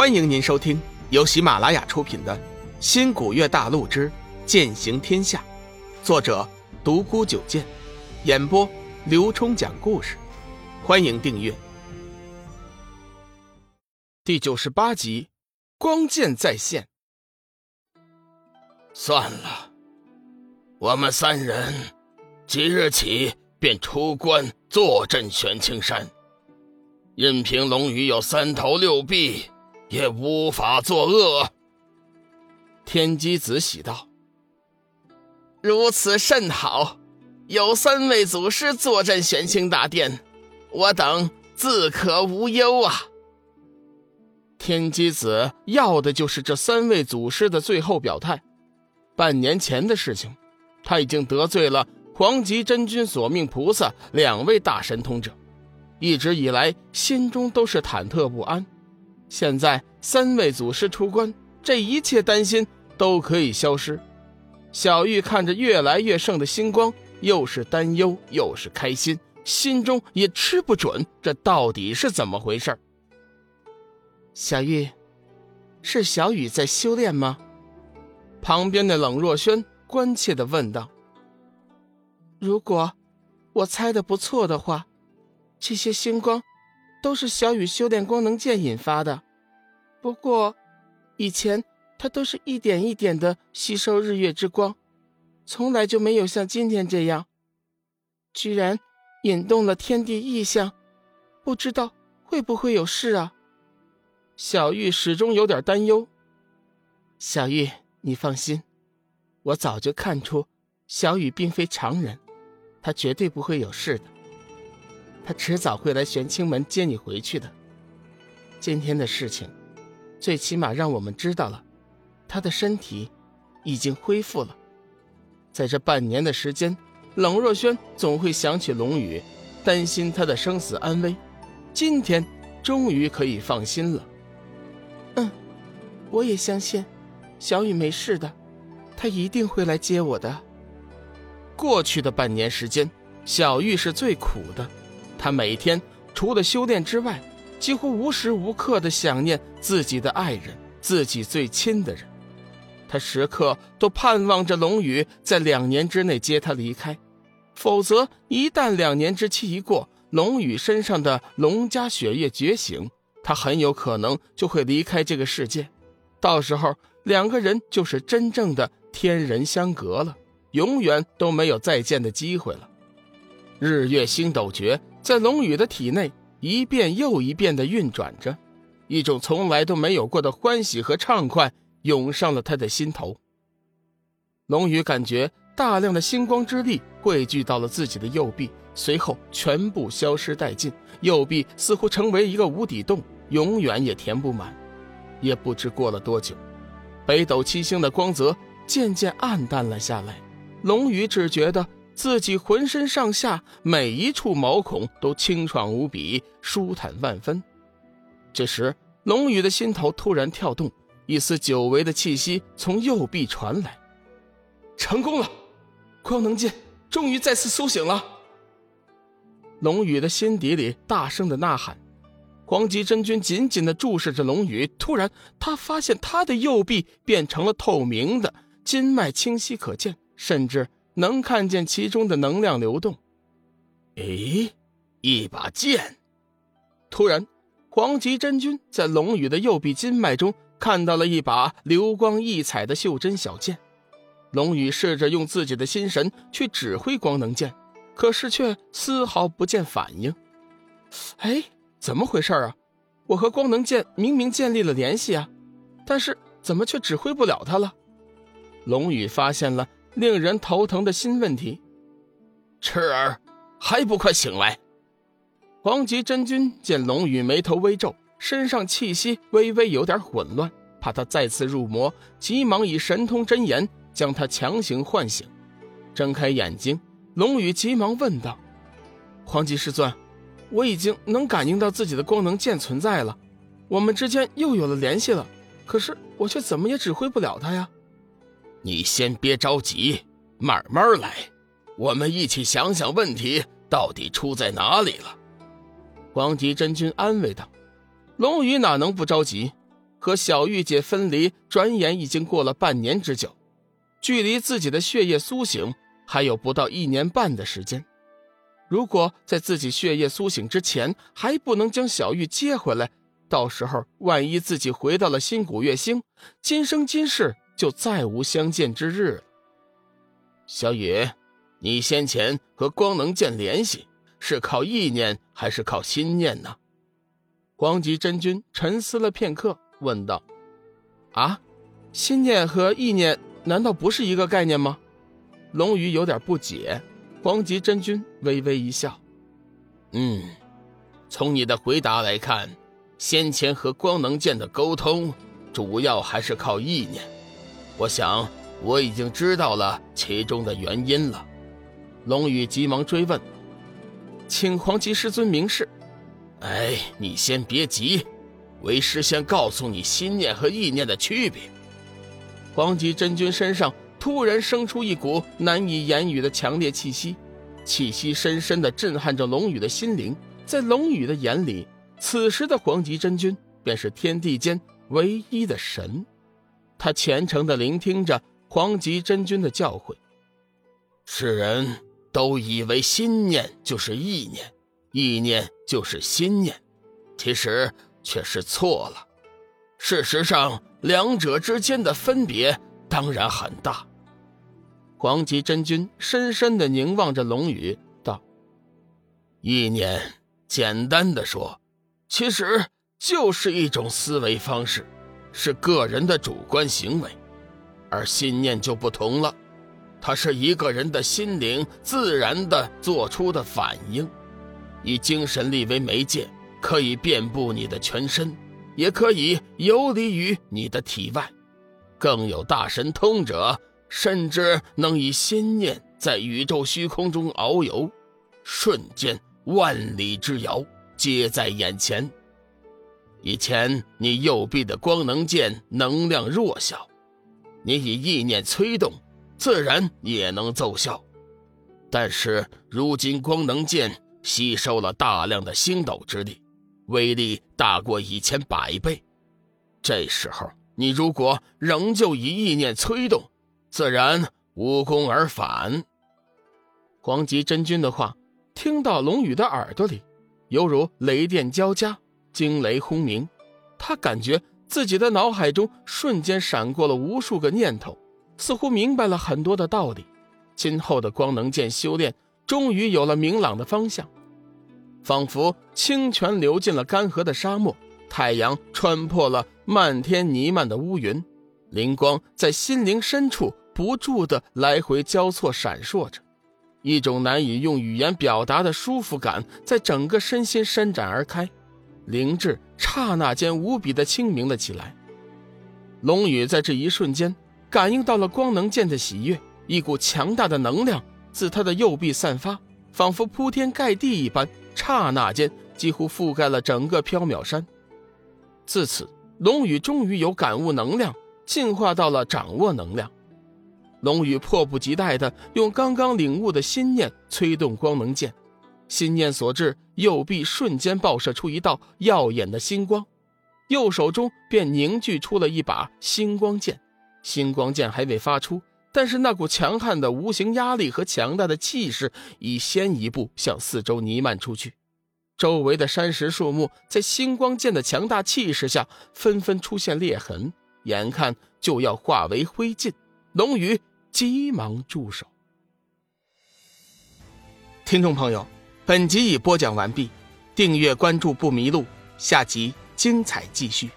欢迎您收听由喜马拉雅出品的《新古月大陆之剑行天下》，作者独孤九剑，演播刘冲讲故事。欢迎订阅。第九十八集，光剑再现。算了，我们三人即日起便出关坐镇玄青山。任凭龙宇有三头六臂，也无法作恶。天机子喜道：“如此甚好，有三位祖师坐镇玄清大殿，我等自可无忧啊。”天机子要的就是这三位祖师的最后表态。半年前的事情，他已经得罪了黄极真君、索命菩萨两位大神通者，一直以来心中都是忐忑不安。现在三位祖师出关，这一切担心都可以消失。小玉看着越来越盛的星光，又是担忧又是开心，心中也吃不准这到底是怎么回事。小玉，是小雨在修炼吗？旁边的冷若轩关切的问道：“如果我猜的不错的话，这些星光都是小雨修炼光能剑引发的。不过，以前他都是一点一点的吸收日月之光，从来就没有像今天这样，居然引动了天地异象，不知道会不会有事啊？”小玉始终有点担忧。小玉。你放心，我早就看出小雨并非常人，他绝对不会有事的。他迟早会来玄清门接你回去的。今天的事情，最起码让我们知道了，他的身体已经恢复了。在这半年的时间，冷若轩总会想起龙宇，担心他的生死安危。今天终于可以放心了。嗯，我也相信。小雨没事的，他一定会来接我的。过去的半年时间，小玉是最苦的。他每天除了修炼之外，几乎无时无刻的想念自己的爱人，自己最亲的人。他时刻都盼望着龙宇在两年之内接他离开，否则一旦两年之期一过，龙宇身上的龙家血液觉醒，他很有可能就会离开这个世界。到时候。两个人就是真正的天人相隔了，永远都没有再见的机会了。日月星斗诀在龙宇的体内一遍又一遍的运转着，一种从来都没有过的欢喜和畅快涌上了他的心头。龙宇感觉大量的星光之力汇聚到了自己的右臂，随后全部消失殆尽，右臂似乎成为一个无底洞，永远也填不满。也不知过了多久。北斗七星的光泽渐渐暗淡了下来，龙宇只觉得自己浑身上下每一处毛孔都清爽无比，舒坦万分。这时，龙宇的心头突然跳动，一丝久违的气息从右臂传来。成功了，光能剑终于再次苏醒了。龙宇的心底里大声的呐喊。黄极真君紧紧的注视着龙宇，突然，他发现他的右臂变成了透明的，筋脉清晰可见，甚至能看见其中的能量流动。诶，一把剑！突然，黄极真君在龙宇的右臂筋脉中看到了一把流光溢彩的袖珍小剑。龙宇试着用自己的心神去指挥光能剑，可是却丝毫不见反应。哎。怎么回事啊？我和光能剑明明建立了联系啊，但是怎么却指挥不了他了？龙宇发现了令人头疼的新问题。赤儿，还不快醒来！黄极真君见龙宇眉头微皱，身上气息微微有点混乱，怕他再次入魔，急忙以神通真言将他强行唤醒。睁开眼睛，龙宇急忙问道：“黄极师尊。”我已经能感应到自己的光能剑存在了，我们之间又有了联系了。可是我却怎么也指挥不了他呀！你先别着急，慢慢来，我们一起想想问题到底出在哪里了。黄极真君安慰道：“龙宇哪能不着急？和小玉姐分离，转眼已经过了半年之久，距离自己的血液苏醒还有不到一年半的时间。如果在自己血液苏醒之前还不能将小玉接回来，到时候万一自己回到了新古月星，今生今世就再无相见之日了。小雨，你先前和光能剑联系是靠意念还是靠心念呢？黄极真君沉思了片刻，问道：“啊，心念和意念难道不是一个概念吗？”龙宇有点不解。黄极真君微微一笑：“嗯，从你的回答来看，先前和光能剑的沟通主要还是靠意念。我想我已经知道了其中的原因了。”龙宇急忙追问：“请黄极师尊明示。”“哎，你先别急，为师先告诉你心念和意念的区别。”黄极真君身上。突然生出一股难以言语的强烈气息，气息深深的震撼着龙宇的心灵。在龙宇的眼里，此时的黄极真君便是天地间唯一的神。他虔诚的聆听着黄极真君的教诲。世人都以为心念就是意念，意念就是心念，其实却是错了。事实上，两者之间的分别当然很大。黄极真君深深的凝望着龙宇，道：“意念，简单的说，其实就是一种思维方式，是个人的主观行为；而心念就不同了，它是一个人的心灵自然的做出的反应。以精神力为媒介，可以遍布你的全身，也可以游离于你的体外，更有大神通者。”甚至能以心念在宇宙虚空中遨游，瞬间万里之遥皆在眼前。以前你右臂的光能剑能量弱小，你以意念催动，自然也能奏效。但是如今光能剑吸收了大量的星斗之力，威力大过以前百倍。这时候你如果仍旧以意念催动，自然无功而返。黄极真君的话听到龙宇的耳朵里，犹如雷电交加，惊雷轰鸣。他感觉自己的脑海中瞬间闪过了无数个念头，似乎明白了很多的道理。今后的光能剑修炼终于有了明朗的方向，仿佛清泉流进了干涸的沙漠，太阳穿破了漫天弥漫的乌云，灵光在心灵深处。不住的来回交错闪烁着，一种难以用语言表达的舒服感在整个身心伸展而开，灵智刹那间无比的清明了起来。龙宇在这一瞬间感应到了光能剑的喜悦，一股强大的能量自他的右臂散发，仿佛铺天盖地一般，刹那间几乎覆盖了整个缥缈山。自此，龙宇终于有感悟能量，进化到了掌握能量。龙宇迫不及待地用刚刚领悟的心念催动光能剑，心念所至，右臂瞬间爆射出一道耀眼的星光，右手中便凝聚出了一把星光剑。星光剑还未发出，但是那股强悍的无形压力和强大的气势已先一步向四周弥漫出去，周围的山石树木在星光剑的强大气势下纷纷出现裂痕，眼看就要化为灰烬。龙宇。急忙住手！听众朋友，本集已播讲完毕，订阅关注不迷路，下集精彩继续。